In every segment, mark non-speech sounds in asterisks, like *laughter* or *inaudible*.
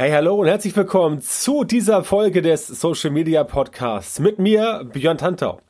Hey, hallo und herzlich willkommen zu dieser Folge des Social Media Podcasts mit mir, Björn Tantau.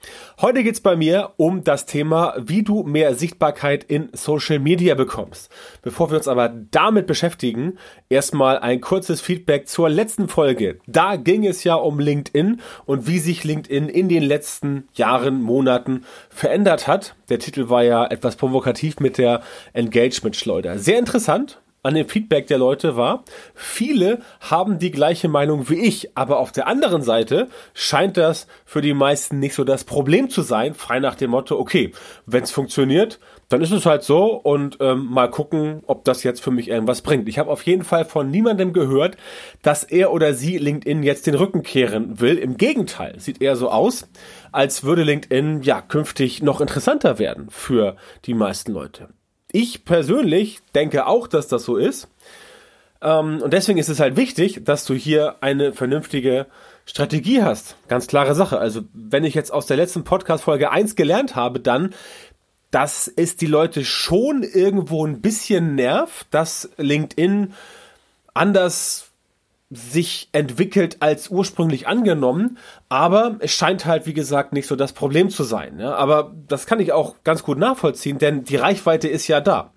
Heute geht's bei mir um das Thema, wie du mehr Sichtbarkeit in Social Media bekommst. Bevor wir uns aber damit beschäftigen, erstmal ein kurzes Feedback zur letzten Folge. Da ging es ja um LinkedIn und wie sich LinkedIn in den letzten Jahren, Monaten verändert hat. Der Titel war ja etwas provokativ mit der Engagement-Schleuder. Sehr interessant an dem Feedback der Leute war, viele haben die gleiche Meinung wie ich, aber auf der anderen Seite scheint das für die meisten nicht so das Problem zu sein, frei nach dem Motto, okay, wenn es funktioniert, dann ist es halt so und ähm, mal gucken, ob das jetzt für mich irgendwas bringt. Ich habe auf jeden Fall von niemandem gehört, dass er oder sie LinkedIn jetzt den Rücken kehren will. Im Gegenteil, sieht eher so aus, als würde LinkedIn ja künftig noch interessanter werden für die meisten Leute ich persönlich denke auch, dass das so ist. Ähm, und deswegen ist es halt wichtig, dass du hier eine vernünftige Strategie hast. Ganz klare Sache. Also, wenn ich jetzt aus der letzten Podcast-Folge eins gelernt habe, dann, dass es die Leute schon irgendwo ein bisschen nervt, dass LinkedIn anders sich entwickelt als ursprünglich angenommen, aber es scheint halt, wie gesagt, nicht so das Problem zu sein. Ja? Aber das kann ich auch ganz gut nachvollziehen, denn die Reichweite ist ja da.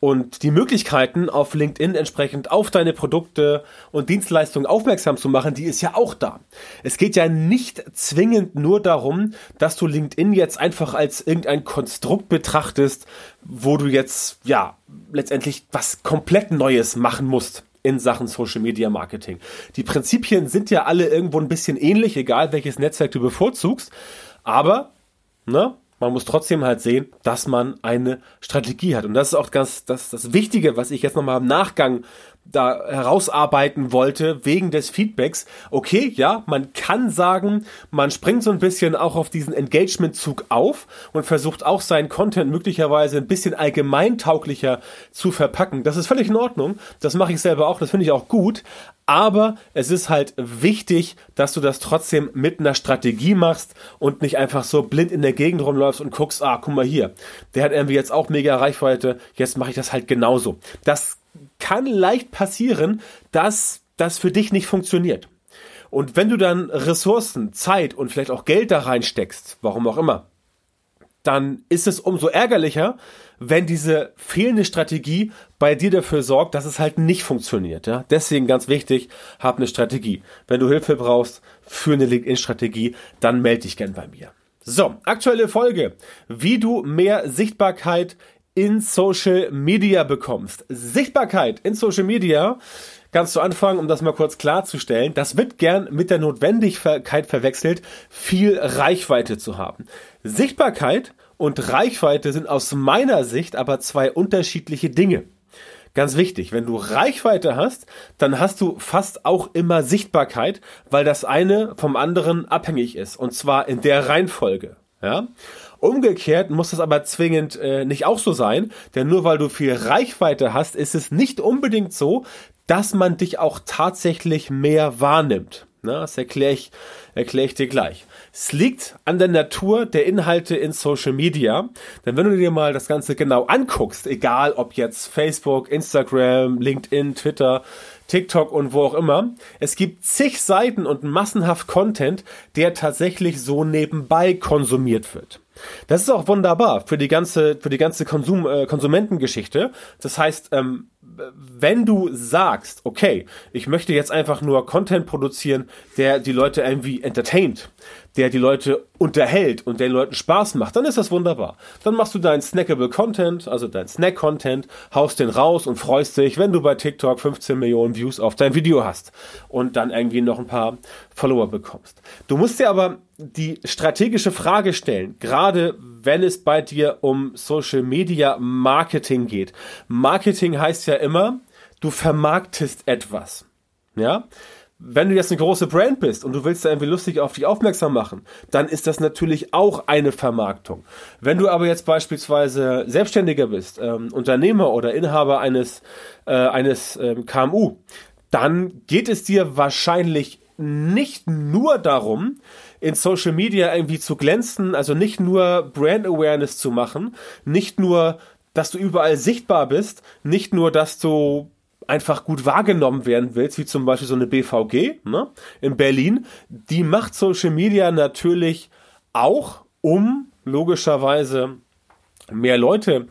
Und die Möglichkeiten, auf LinkedIn entsprechend auf deine Produkte und Dienstleistungen aufmerksam zu machen, die ist ja auch da. Es geht ja nicht zwingend nur darum, dass du LinkedIn jetzt einfach als irgendein Konstrukt betrachtest, wo du jetzt, ja, letztendlich was komplett Neues machen musst in Sachen Social Media Marketing. Die Prinzipien sind ja alle irgendwo ein bisschen ähnlich, egal welches Netzwerk du bevorzugst. Aber, ne, man muss trotzdem halt sehen, dass man eine Strategie hat. Und das ist auch ganz das, das Wichtige, was ich jetzt nochmal im Nachgang da herausarbeiten wollte, wegen des Feedbacks. Okay, ja, man kann sagen, man springt so ein bisschen auch auf diesen Engagement-Zug auf und versucht auch seinen Content möglicherweise ein bisschen allgemeintauglicher zu verpacken. Das ist völlig in Ordnung. Das mache ich selber auch. Das finde ich auch gut. Aber es ist halt wichtig, dass du das trotzdem mit einer Strategie machst und nicht einfach so blind in der Gegend rumläufst und guckst, ah, guck mal hier, der hat irgendwie jetzt auch mega Reichweite, jetzt mache ich das halt genauso. Das kann leicht passieren, dass das für dich nicht funktioniert. Und wenn du dann Ressourcen, Zeit und vielleicht auch Geld da reinsteckst, warum auch immer, dann ist es umso ärgerlicher, wenn diese fehlende Strategie bei dir dafür sorgt, dass es halt nicht funktioniert. Ja? Deswegen ganz wichtig, hab eine Strategie. Wenn du Hilfe brauchst für eine LinkedIn-Strategie, dann melde dich gern bei mir. So, aktuelle Folge. Wie du mehr Sichtbarkeit in Social Media bekommst. Sichtbarkeit in Social Media ganz zu Anfang, um das mal kurz klarzustellen, das wird gern mit der Notwendigkeit verwechselt, viel Reichweite zu haben. Sichtbarkeit und Reichweite sind aus meiner Sicht aber zwei unterschiedliche Dinge. Ganz wichtig, wenn du Reichweite hast, dann hast du fast auch immer Sichtbarkeit, weil das eine vom anderen abhängig ist. Und zwar in der Reihenfolge. Ja? Umgekehrt muss das aber zwingend äh, nicht auch so sein, denn nur weil du viel Reichweite hast, ist es nicht unbedingt so, dass man dich auch tatsächlich mehr wahrnimmt. Na, das erkläre ich, erklär ich dir gleich. Es liegt an der Natur der Inhalte in Social Media. Denn wenn du dir mal das Ganze genau anguckst, egal ob jetzt Facebook, Instagram, LinkedIn, Twitter, TikTok und wo auch immer. Es gibt zig Seiten und massenhaft Content, der tatsächlich so nebenbei konsumiert wird. Das ist auch wunderbar für die ganze, für die ganze Konsum, äh, Konsumentengeschichte. Das heißt, ähm, wenn du sagst, okay, ich möchte jetzt einfach nur Content produzieren, der die Leute irgendwie entertaint, der die Leute unterhält und den Leuten Spaß macht, dann ist das wunderbar. Dann machst du deinen snackable Content, also dein Snack-Content, haust den raus und freust dich, wenn du bei TikTok 15 Millionen Views auf dein Video hast und dann irgendwie noch ein paar Follower bekommst. Du musst dir aber die strategische Frage stellen, gerade wenn es bei dir um Social Media Marketing geht. Marketing heißt ja immer, du vermarktest etwas. Ja? wenn du jetzt eine große Brand bist und du willst da irgendwie lustig auf dich aufmerksam machen, dann ist das natürlich auch eine Vermarktung. Wenn du aber jetzt beispielsweise Selbstständiger bist, ähm, Unternehmer oder Inhaber eines, äh, eines ähm, KMU, dann geht es dir wahrscheinlich nicht nur darum, in Social Media irgendwie zu glänzen, also nicht nur Brand Awareness zu machen, nicht nur, dass du überall sichtbar bist, nicht nur, dass du einfach gut wahrgenommen werden willst, wie zum Beispiel so eine BVG ne, in Berlin, die macht Social Media natürlich auch, um logischerweise mehr Leute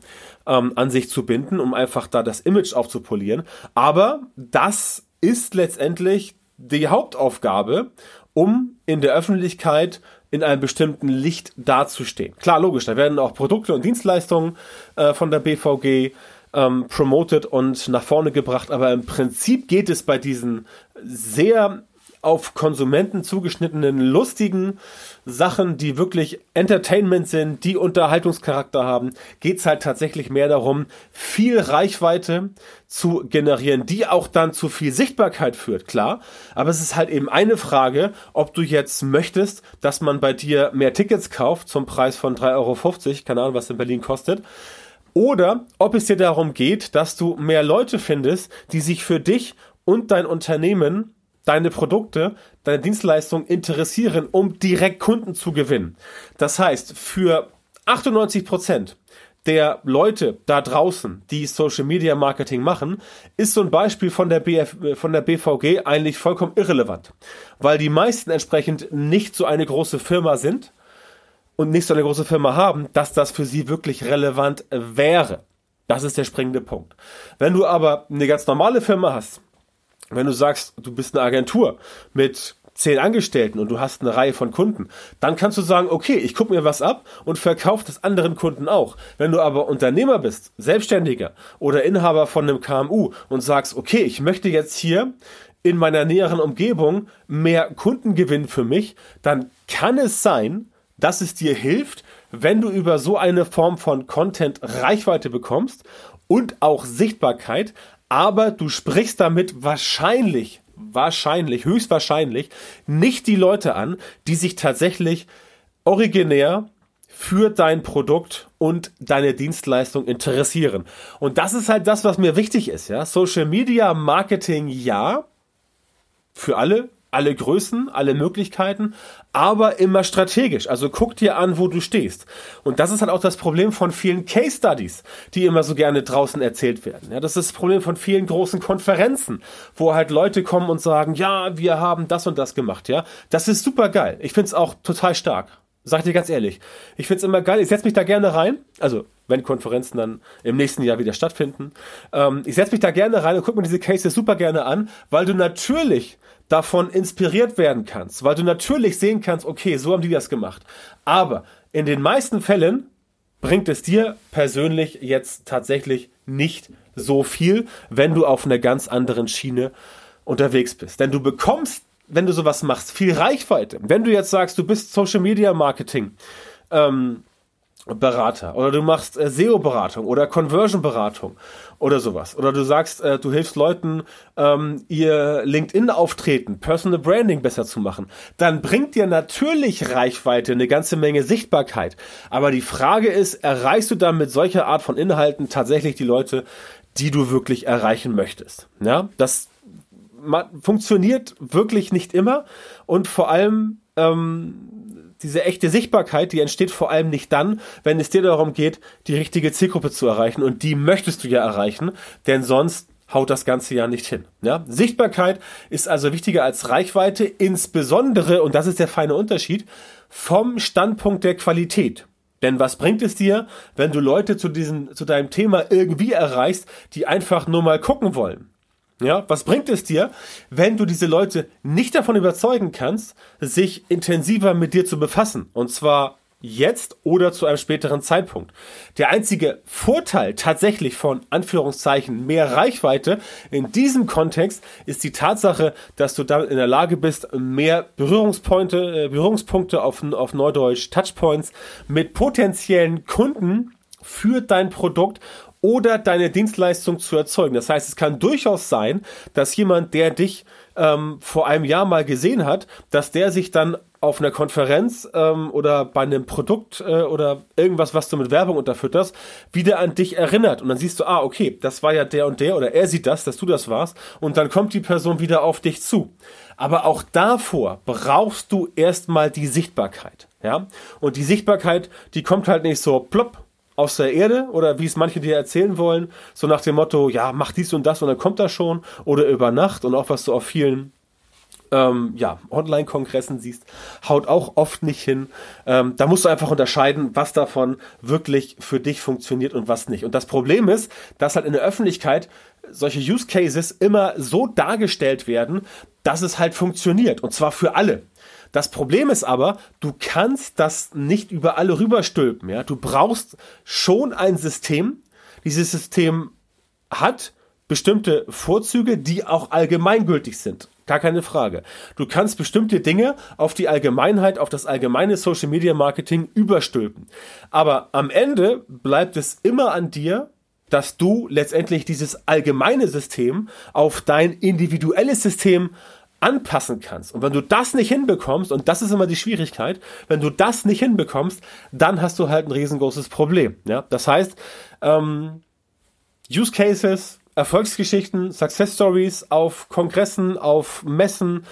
ähm, an sich zu binden, um einfach da das Image aufzupolieren. Aber das ist letztendlich die Hauptaufgabe, um in der Öffentlichkeit in einem bestimmten Licht dazustehen. Klar, logisch, da werden auch Produkte und Dienstleistungen äh, von der BVG ähm, promoted und nach vorne gebracht, aber im Prinzip geht es bei diesen sehr auf Konsumenten zugeschnittenen, lustigen Sachen, die wirklich Entertainment sind, die Unterhaltungscharakter haben, geht's halt tatsächlich mehr darum, viel Reichweite zu generieren, die auch dann zu viel Sichtbarkeit führt, klar. Aber es ist halt eben eine Frage, ob du jetzt möchtest, dass man bei dir mehr Tickets kauft zum Preis von 3,50 Euro, keine Ahnung, was in Berlin kostet. Oder ob es dir darum geht, dass du mehr Leute findest, die sich für dich und dein Unternehmen deine Produkte, deine Dienstleistungen interessieren, um direkt Kunden zu gewinnen. Das heißt, für 98 Prozent der Leute da draußen, die Social Media Marketing machen, ist so ein Beispiel von der, BF, von der BVG eigentlich vollkommen irrelevant, weil die meisten entsprechend nicht so eine große Firma sind und nicht so eine große Firma haben, dass das für sie wirklich relevant wäre. Das ist der springende Punkt. Wenn du aber eine ganz normale Firma hast, wenn du sagst, du bist eine Agentur mit zehn Angestellten und du hast eine Reihe von Kunden, dann kannst du sagen, okay, ich gucke mir was ab und verkaufe das anderen Kunden auch. Wenn du aber Unternehmer bist, Selbstständiger oder Inhaber von einem KMU und sagst, okay, ich möchte jetzt hier in meiner näheren Umgebung mehr Kunden gewinnen für mich, dann kann es sein, dass es dir hilft, wenn du über so eine Form von Content Reichweite bekommst und auch Sichtbarkeit, aber du sprichst damit wahrscheinlich, wahrscheinlich, höchstwahrscheinlich nicht die Leute an, die sich tatsächlich originär für dein Produkt und deine Dienstleistung interessieren. Und das ist halt das, was mir wichtig ist, ja. Social Media Marketing ja. Für alle, alle Größen, alle Möglichkeiten, aber immer strategisch. Also guck dir an, wo du stehst. Und das ist halt auch das Problem von vielen Case Studies, die immer so gerne draußen erzählt werden. Ja, das ist das Problem von vielen großen Konferenzen, wo halt Leute kommen und sagen, ja, wir haben das und das gemacht, ja. Das ist super geil. Ich find's auch total stark. Sag dir ganz ehrlich. Ich find's immer geil. Ich setz mich da gerne rein. Also, wenn Konferenzen dann im nächsten Jahr wieder stattfinden. Ähm, ich setz mich da gerne rein und guck mir diese Cases super gerne an, weil du natürlich davon inspiriert werden kannst, weil du natürlich sehen kannst, okay, so haben die das gemacht. Aber in den meisten Fällen bringt es dir persönlich jetzt tatsächlich nicht so viel, wenn du auf einer ganz anderen Schiene unterwegs bist. Denn du bekommst, wenn du sowas machst, viel Reichweite. Wenn du jetzt sagst, du bist Social Media Marketing, ähm, Berater oder du machst äh, SEO-Beratung oder Conversion-Beratung oder sowas. Oder du sagst, äh, du hilfst Leuten, ähm, ihr LinkedIn-Auftreten, Personal Branding besser zu machen. Dann bringt dir natürlich Reichweite, eine ganze Menge Sichtbarkeit. Aber die Frage ist, erreichst du dann mit solcher Art von Inhalten tatsächlich die Leute, die du wirklich erreichen möchtest? Ja, das funktioniert wirklich nicht immer und vor allem ähm, diese echte Sichtbarkeit, die entsteht vor allem nicht dann, wenn es dir darum geht, die richtige Zielgruppe zu erreichen. Und die möchtest du ja erreichen, denn sonst haut das Ganze ja nicht hin. Ja? Sichtbarkeit ist also wichtiger als Reichweite, insbesondere, und das ist der feine Unterschied, vom Standpunkt der Qualität. Denn was bringt es dir, wenn du Leute zu diesem, zu deinem Thema irgendwie erreichst, die einfach nur mal gucken wollen? Ja, was bringt es dir, wenn du diese Leute nicht davon überzeugen kannst, sich intensiver mit dir zu befassen? Und zwar jetzt oder zu einem späteren Zeitpunkt. Der einzige Vorteil tatsächlich von Anführungszeichen mehr Reichweite in diesem Kontext ist die Tatsache, dass du damit in der Lage bist, mehr Berührungspunkte, äh, Berührungspunkte auf, auf Neudeutsch Touchpoints mit potenziellen Kunden für dein Produkt oder deine Dienstleistung zu erzeugen. Das heißt, es kann durchaus sein, dass jemand, der dich ähm, vor einem Jahr mal gesehen hat, dass der sich dann auf einer Konferenz ähm, oder bei einem Produkt äh, oder irgendwas, was du mit Werbung unterfütterst, wieder an dich erinnert. Und dann siehst du, ah, okay, das war ja der und der oder er sieht das, dass du das warst. Und dann kommt die Person wieder auf dich zu. Aber auch davor brauchst du erstmal die Sichtbarkeit. Ja? Und die Sichtbarkeit, die kommt halt nicht so plopp aus der Erde oder wie es manche dir erzählen wollen, so nach dem Motto, ja, mach dies und das und dann kommt das schon oder über Nacht und auch was du auf vielen ähm, ja, Online-Kongressen siehst, haut auch oft nicht hin. Ähm, da musst du einfach unterscheiden, was davon wirklich für dich funktioniert und was nicht. Und das Problem ist, dass halt in der Öffentlichkeit solche Use Cases immer so dargestellt werden, dass es halt funktioniert. Und zwar für alle. Das Problem ist aber, du kannst das nicht über alle rüberstülpen. Ja? Du brauchst schon ein System. Dieses System hat bestimmte Vorzüge, die auch allgemeingültig sind. Gar keine Frage. Du kannst bestimmte Dinge auf die Allgemeinheit, auf das allgemeine Social Media Marketing überstülpen. Aber am Ende bleibt es immer an dir, dass du letztendlich dieses allgemeine System auf dein individuelles System anpassen kannst. Und wenn du das nicht hinbekommst, und das ist immer die Schwierigkeit, wenn du das nicht hinbekommst, dann hast du halt ein riesengroßes Problem. Ja? Das heißt, ähm, Use Cases, Erfolgsgeschichten, Success Stories auf Kongressen, auf Messen,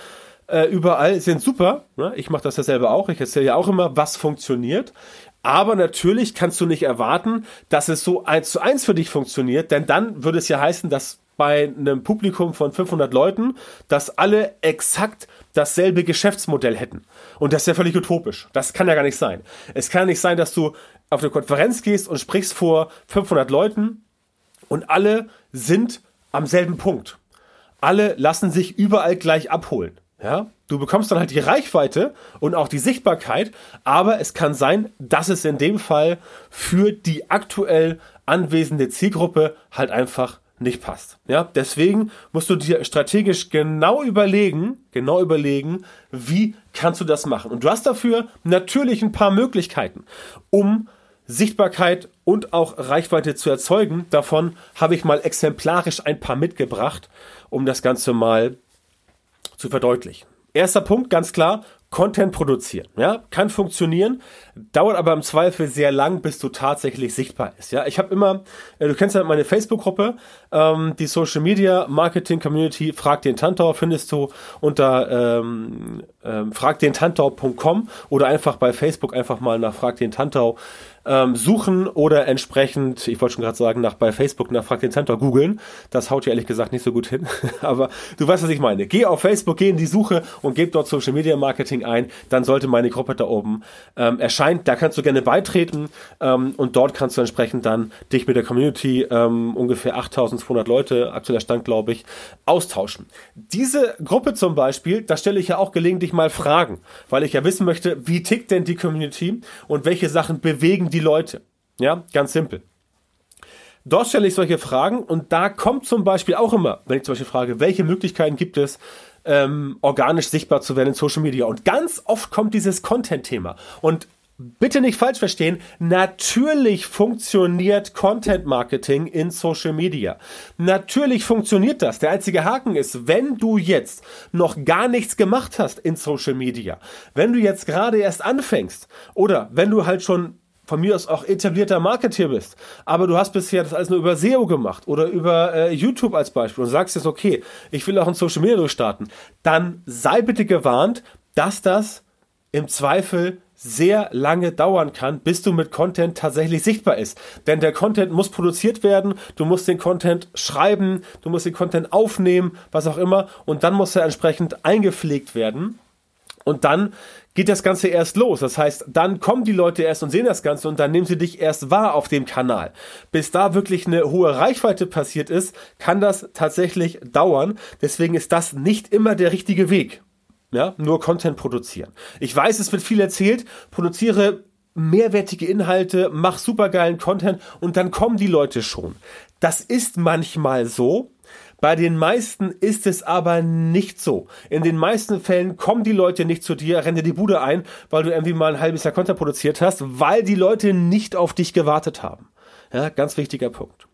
äh, überall sind super. Ne? Ich mache das ja selber auch. Ich erzähle ja auch immer, was funktioniert. Aber natürlich kannst du nicht erwarten, dass es so eins zu eins für dich funktioniert, denn dann würde es ja heißen, dass bei einem Publikum von 500 Leuten, dass alle exakt dasselbe Geschäftsmodell hätten. Und das ist ja völlig utopisch. Das kann ja gar nicht sein. Es kann ja nicht sein, dass du auf eine Konferenz gehst und sprichst vor 500 Leuten und alle sind am selben Punkt. Alle lassen sich überall gleich abholen. Ja, du bekommst dann halt die Reichweite und auch die Sichtbarkeit, aber es kann sein, dass es in dem Fall für die aktuell anwesende Zielgruppe halt einfach nicht passt. Ja, deswegen musst du dir strategisch genau überlegen, genau überlegen, wie kannst du das machen. Und du hast dafür natürlich ein paar Möglichkeiten, um Sichtbarkeit und auch Reichweite zu erzeugen. Davon habe ich mal exemplarisch ein paar mitgebracht, um das Ganze mal zu verdeutlichen. Erster Punkt, ganz klar, Content produzieren. Ja, kann funktionieren, dauert aber im Zweifel sehr lang, bis du tatsächlich sichtbar ist. Ja, ich habe immer, äh, du kennst ja meine Facebook-Gruppe, ähm, die Social Media Marketing Community, frag den Tantor findest du unter ähm, ähm, fragdentantor.com oder einfach bei Facebook einfach mal nach frag den Tantau ähm, suchen oder entsprechend, ich wollte schon gerade sagen, nach bei Facebook nach Frag den Center googeln. Das haut ja ehrlich gesagt nicht so gut hin. *laughs* Aber du weißt, was ich meine. Geh auf Facebook, geh in die Suche und gib dort Social Media Marketing ein. Dann sollte meine Gruppe da oben ähm, erscheinen. Da kannst du gerne beitreten ähm, und dort kannst du entsprechend dann dich mit der Community, ähm, ungefähr 8200 Leute, aktueller Stand glaube ich, austauschen. Diese Gruppe zum Beispiel, da stelle ich ja auch gelegentlich mal Fragen, weil ich ja wissen möchte, wie tickt denn die Community und welche Sachen bewegen die die Leute. Ja, ganz simpel. Dort stelle ich solche Fragen und da kommt zum Beispiel auch immer, wenn ich zum Beispiel frage, welche Möglichkeiten gibt es, ähm, organisch sichtbar zu werden in Social Media. Und ganz oft kommt dieses Content-Thema. Und bitte nicht falsch verstehen, natürlich funktioniert Content Marketing in Social Media. Natürlich funktioniert das. Der einzige Haken ist, wenn du jetzt noch gar nichts gemacht hast in Social Media, wenn du jetzt gerade erst anfängst oder wenn du halt schon von mir aus auch etablierter Marketeer bist, aber du hast bisher das alles nur über SEO gemacht oder über äh, YouTube als Beispiel und sagst jetzt, okay, ich will auch ein Social Media durchstarten, dann sei bitte gewarnt, dass das im Zweifel sehr lange dauern kann, bis du mit Content tatsächlich sichtbar ist. Denn der Content muss produziert werden, du musst den Content schreiben, du musst den Content aufnehmen, was auch immer, und dann muss er entsprechend eingepflegt werden. Und dann geht das Ganze erst los. Das heißt, dann kommen die Leute erst und sehen das Ganze und dann nehmen sie dich erst wahr auf dem Kanal. Bis da wirklich eine hohe Reichweite passiert ist, kann das tatsächlich dauern. Deswegen ist das nicht immer der richtige Weg. Ja, nur Content produzieren. Ich weiß, es wird viel erzählt. Produziere mehrwertige Inhalte, mach supergeilen Content und dann kommen die Leute schon. Das ist manchmal so, bei den meisten ist es aber nicht so. In den meisten Fällen kommen die Leute nicht zu dir, rennen dir die Bude ein, weil du irgendwie mal ein halbes Jahr Content produziert hast, weil die Leute nicht auf dich gewartet haben. Ja, ganz wichtiger Punkt.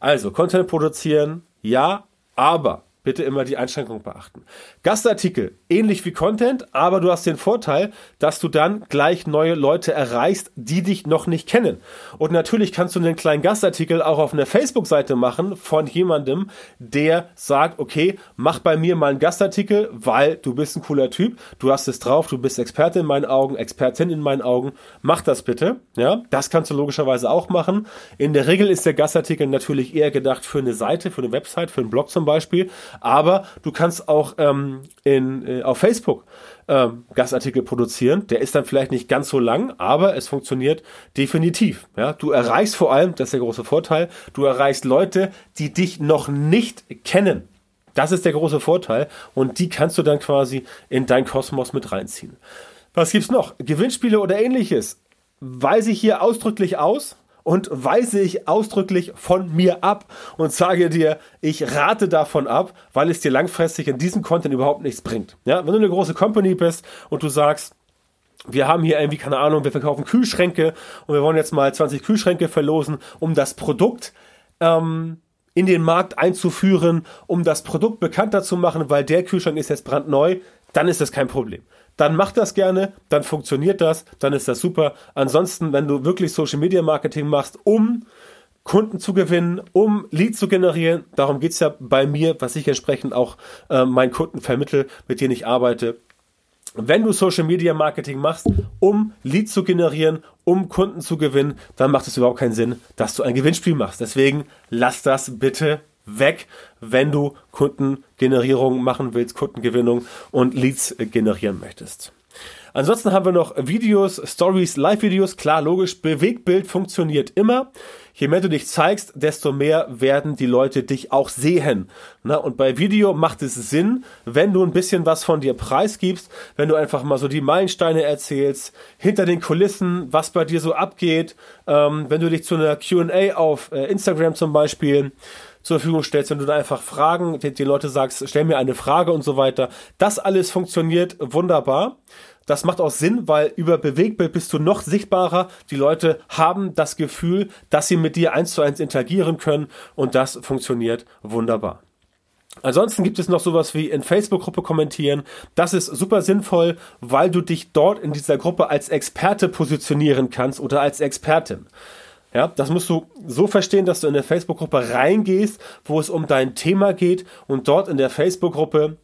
Also, Content produzieren, ja, aber bitte immer die Einschränkung beachten. Gastartikel, ähnlich wie Content, aber du hast den Vorteil, dass du dann gleich neue Leute erreichst, die dich noch nicht kennen. Und natürlich kannst du einen kleinen Gastartikel auch auf einer Facebook-Seite machen von jemandem, der sagt, okay, mach bei mir mal einen Gastartikel, weil du bist ein cooler Typ, du hast es drauf, du bist Experte in meinen Augen, Expertin in meinen Augen, mach das bitte. Ja, das kannst du logischerweise auch machen. In der Regel ist der Gastartikel natürlich eher gedacht für eine Seite, für eine Website, für einen Blog zum Beispiel aber du kannst auch ähm, in, äh, auf Facebook ähm, Gastartikel produzieren. Der ist dann vielleicht nicht ganz so lang, aber es funktioniert definitiv. Ja, du erreichst vor allem, das ist der große Vorteil, du erreichst Leute, die dich noch nicht kennen. Das ist der große Vorteil und die kannst du dann quasi in dein Kosmos mit reinziehen. Was gibt's noch? Gewinnspiele oder ähnliches. Weise ich hier ausdrücklich aus, und weise ich ausdrücklich von mir ab und sage dir, ich rate davon ab, weil es dir langfristig in diesem Content überhaupt nichts bringt. Ja, wenn du eine große Company bist und du sagst, wir haben hier irgendwie, keine Ahnung, wir verkaufen Kühlschränke und wir wollen jetzt mal 20 Kühlschränke verlosen, um das Produkt ähm, in den Markt einzuführen, um das Produkt bekannter zu machen, weil der Kühlschrank ist jetzt brandneu, dann ist das kein Problem dann mach das gerne, dann funktioniert das, dann ist das super. Ansonsten, wenn du wirklich Social Media Marketing machst, um Kunden zu gewinnen, um Leads zu generieren, darum geht's ja bei mir, was ich entsprechend auch äh, meinen Kunden vermittel, mit denen ich arbeite. Wenn du Social Media Marketing machst, um Leads zu generieren, um Kunden zu gewinnen, dann macht es überhaupt keinen Sinn, dass du ein Gewinnspiel machst. Deswegen lass das bitte weg, wenn du Kundengenerierung machen willst, Kundengewinnung und Leads generieren möchtest. Ansonsten haben wir noch Videos, Stories, Live-Videos. Klar, logisch, Bewegtbild funktioniert immer. Je mehr du dich zeigst, desto mehr werden die Leute dich auch sehen. Na, und bei Video macht es Sinn, wenn du ein bisschen was von dir preisgibst, wenn du einfach mal so die Meilensteine erzählst, hinter den Kulissen, was bei dir so abgeht, ähm, wenn du dich zu einer Q&A auf äh, Instagram zum Beispiel zur Verfügung stellst, wenn du da einfach Fragen, den, den Leute sagst, stell mir eine Frage und so weiter. Das alles funktioniert wunderbar. Das macht auch Sinn, weil über Bewegtbild bist du noch sichtbarer. Die Leute haben das Gefühl, dass sie mit dir eins zu eins interagieren können und das funktioniert wunderbar. Ansonsten gibt es noch sowas wie in Facebook-Gruppe kommentieren. Das ist super sinnvoll, weil du dich dort in dieser Gruppe als Experte positionieren kannst oder als Expertin. Ja, das musst du so verstehen, dass du in der Facebook-Gruppe reingehst, wo es um dein Thema geht und dort in der Facebook-Gruppe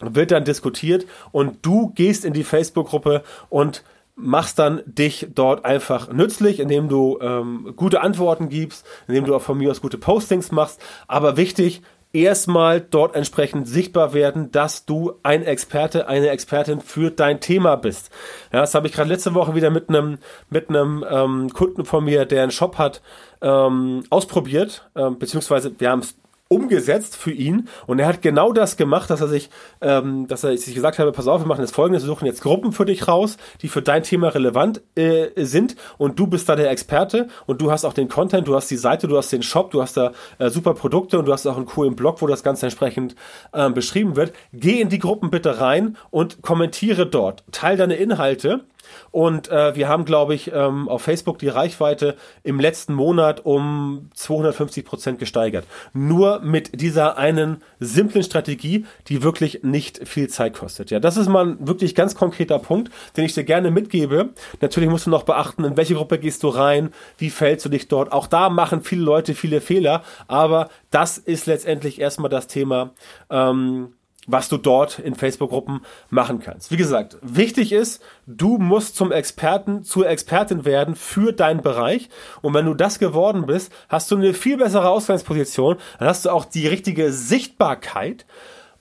wird dann diskutiert und du gehst in die Facebook-Gruppe und machst dann dich dort einfach nützlich, indem du ähm, gute Antworten gibst, indem du auch von mir aus gute Postings machst. Aber wichtig, erstmal dort entsprechend sichtbar werden, dass du ein Experte, eine Expertin für dein Thema bist. Ja, das habe ich gerade letzte Woche wieder mit einem mit einem ähm, Kunden von mir, der einen Shop hat, ähm, ausprobiert, ähm, beziehungsweise wir haben es umgesetzt für ihn. Und er hat genau das gemacht, dass er sich, ähm, dass er sich gesagt habe, pass auf, wir machen jetzt folgendes, wir suchen jetzt Gruppen für dich raus, die für dein Thema relevant äh, sind. Und du bist da der Experte und du hast auch den Content, du hast die Seite, du hast den Shop, du hast da äh, super Produkte und du hast auch einen coolen Blog, wo das Ganze entsprechend äh, beschrieben wird. Geh in die Gruppen bitte rein und kommentiere dort, teil deine Inhalte und äh, wir haben, glaube ich, ähm, auf Facebook die Reichweite im letzten Monat um 250 Prozent gesteigert. Nur mit dieser einen simplen Strategie, die wirklich nicht viel Zeit kostet. Ja, das ist mal ein wirklich ganz konkreter Punkt, den ich dir gerne mitgebe. Natürlich musst du noch beachten, in welche Gruppe gehst du rein, wie fällst du dich dort. Auch da machen viele Leute viele Fehler, aber das ist letztendlich erstmal das Thema. Ähm, was du dort in Facebook-Gruppen machen kannst. Wie gesagt, wichtig ist, du musst zum Experten, zur Expertin werden für deinen Bereich. Und wenn du das geworden bist, hast du eine viel bessere Ausgangsposition. Dann hast du auch die richtige Sichtbarkeit.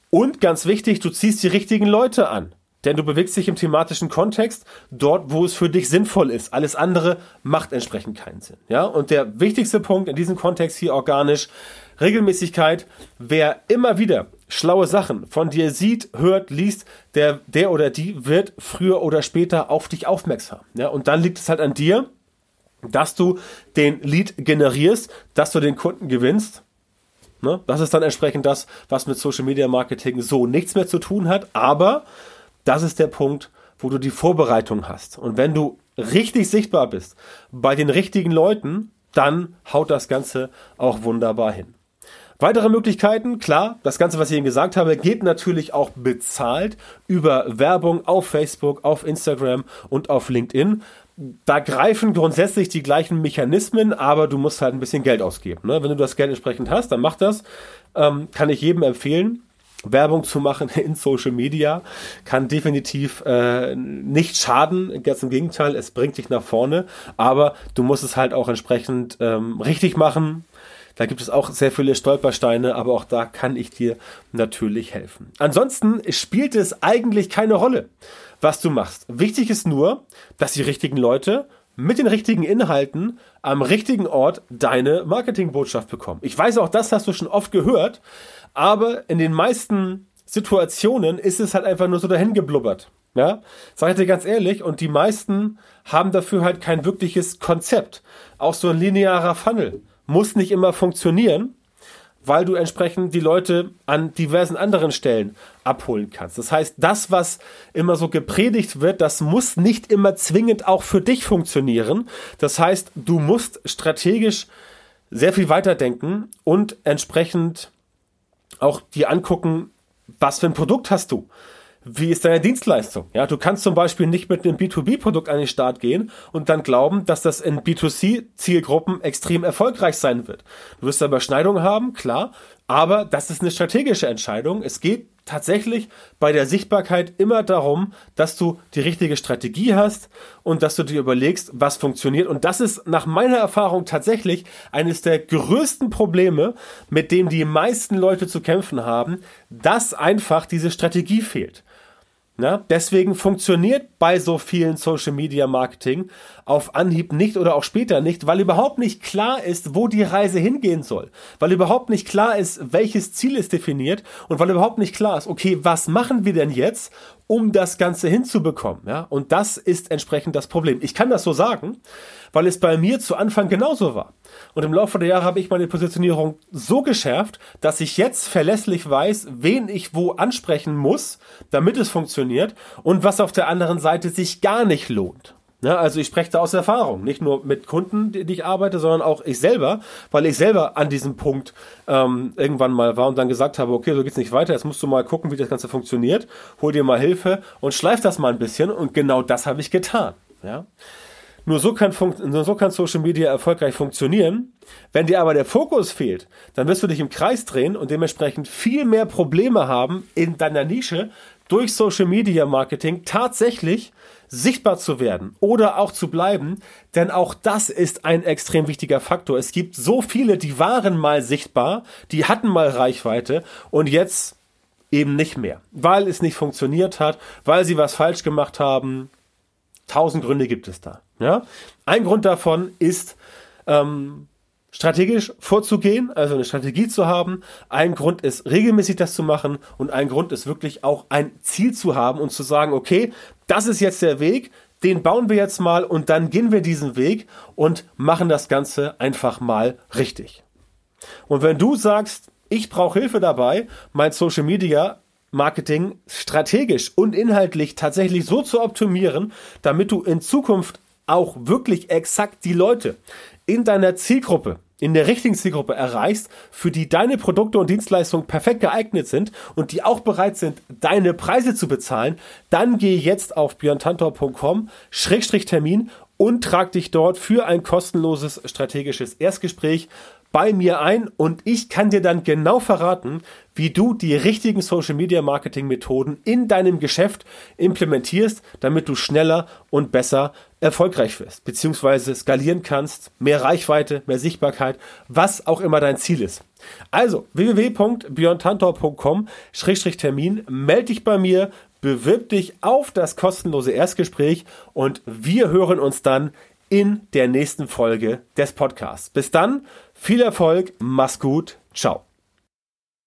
Und ganz wichtig, du ziehst die richtigen Leute an. Denn du bewegst dich im thematischen Kontext dort, wo es für dich sinnvoll ist. Alles andere macht entsprechend keinen Sinn. Ja? Und der wichtigste Punkt in diesem Kontext hier organisch, Regelmäßigkeit. Wer immer wieder schlaue Sachen von dir sieht, hört, liest, der, der oder die wird früher oder später auf dich aufmerksam. Ja, und dann liegt es halt an dir, dass du den Lead generierst, dass du den Kunden gewinnst. Ne? Das ist dann entsprechend das, was mit Social Media Marketing so nichts mehr zu tun hat. Aber das ist der Punkt, wo du die Vorbereitung hast. Und wenn du richtig sichtbar bist bei den richtigen Leuten, dann haut das Ganze auch wunderbar hin. Weitere Möglichkeiten, klar, das Ganze, was ich Ihnen gesagt habe, geht natürlich auch bezahlt über Werbung auf Facebook, auf Instagram und auf LinkedIn. Da greifen grundsätzlich die gleichen Mechanismen, aber du musst halt ein bisschen Geld ausgeben. Ne? Wenn du das Geld entsprechend hast, dann mach das. Ähm, kann ich jedem empfehlen. Werbung zu machen *laughs* in Social Media kann definitiv äh, nicht schaden, ganz im Gegenteil, es bringt dich nach vorne, aber du musst es halt auch entsprechend ähm, richtig machen, da gibt es auch sehr viele Stolpersteine, aber auch da kann ich dir natürlich helfen. Ansonsten spielt es eigentlich keine Rolle, was du machst. Wichtig ist nur, dass die richtigen Leute mit den richtigen Inhalten am richtigen Ort deine Marketingbotschaft bekommen. Ich weiß auch, das hast du schon oft gehört, aber in den meisten Situationen ist es halt einfach nur so dahin geblubbert. Ja, sag ich dir ganz ehrlich, und die meisten haben dafür halt kein wirkliches Konzept. Auch so ein linearer Funnel muss nicht immer funktionieren, weil du entsprechend die Leute an diversen anderen Stellen abholen kannst. Das heißt, das, was immer so gepredigt wird, das muss nicht immer zwingend auch für dich funktionieren. Das heißt, du musst strategisch sehr viel weiterdenken und entsprechend auch dir angucken, was für ein Produkt hast du wie ist deine Dienstleistung? Ja, du kannst zum Beispiel nicht mit einem B2B-Produkt an den Start gehen und dann glauben, dass das in B2C-Zielgruppen extrem erfolgreich sein wird. Du wirst da Überschneidungen haben, klar, aber das ist eine strategische Entscheidung. Es geht tatsächlich bei der Sichtbarkeit immer darum, dass du die richtige Strategie hast und dass du dir überlegst, was funktioniert. Und das ist nach meiner Erfahrung tatsächlich eines der größten Probleme, mit dem die meisten Leute zu kämpfen haben, dass einfach diese Strategie fehlt. Ja, deswegen funktioniert bei so vielen Social Media Marketing auf Anhieb nicht oder auch später nicht, weil überhaupt nicht klar ist, wo die Reise hingehen soll. Weil überhaupt nicht klar ist, welches Ziel ist definiert und weil überhaupt nicht klar ist, okay, was machen wir denn jetzt, um das Ganze hinzubekommen? Ja, und das ist entsprechend das Problem. Ich kann das so sagen, weil es bei mir zu Anfang genauso war. Und im Laufe der Jahre habe ich meine Positionierung so geschärft, dass ich jetzt verlässlich weiß, wen ich wo ansprechen muss, damit es funktioniert und was auf der anderen Seite sich gar nicht lohnt. Ja, also ich spreche da aus Erfahrung, nicht nur mit Kunden, die ich arbeite, sondern auch ich selber, weil ich selber an diesem Punkt ähm, irgendwann mal war und dann gesagt habe, okay, so geht's nicht weiter, jetzt musst du mal gucken, wie das Ganze funktioniert, hol dir mal Hilfe und schleif das mal ein bisschen und genau das habe ich getan. Ja. Nur so kann, nur so kann Social Media erfolgreich funktionieren. Wenn dir aber der Fokus fehlt, dann wirst du dich im Kreis drehen und dementsprechend viel mehr Probleme haben, in deiner Nische durch Social Media Marketing tatsächlich sichtbar zu werden oder auch zu bleiben, denn auch das ist ein extrem wichtiger Faktor. Es gibt so viele, die waren mal sichtbar, die hatten mal Reichweite und jetzt eben nicht mehr, weil es nicht funktioniert hat, weil sie was falsch gemacht haben, Tausend Gründe gibt es da. Ja? Ein Grund davon ist, ähm, strategisch vorzugehen, also eine Strategie zu haben. Ein Grund ist, regelmäßig das zu machen und ein Grund ist wirklich auch ein Ziel zu haben und zu sagen, okay, das ist jetzt der Weg, den bauen wir jetzt mal und dann gehen wir diesen Weg und machen das Ganze einfach mal richtig. Und wenn du sagst, ich brauche Hilfe dabei, mein Social Media Marketing strategisch und inhaltlich tatsächlich so zu optimieren, damit du in Zukunft auch wirklich exakt die Leute in deiner Zielgruppe, in der richtigen Zielgruppe erreichst, für die deine Produkte und Dienstleistungen perfekt geeignet sind und die auch bereit sind, deine Preise zu bezahlen, dann geh jetzt auf björntantor.com-termin und trag dich dort für ein kostenloses strategisches Erstgespräch bei mir ein und ich kann dir dann genau verraten, wie du die richtigen Social Media Marketing Methoden in deinem Geschäft implementierst, damit du schneller und besser erfolgreich wirst, beziehungsweise skalieren kannst, mehr Reichweite, mehr Sichtbarkeit, was auch immer dein Ziel ist. Also www.björntantor.com-termin, melde dich bei mir, bewirb dich auf das kostenlose Erstgespräch und wir hören uns dann in der nächsten Folge des Podcasts. Bis dann, viel Erfolg, mach's gut, ciao.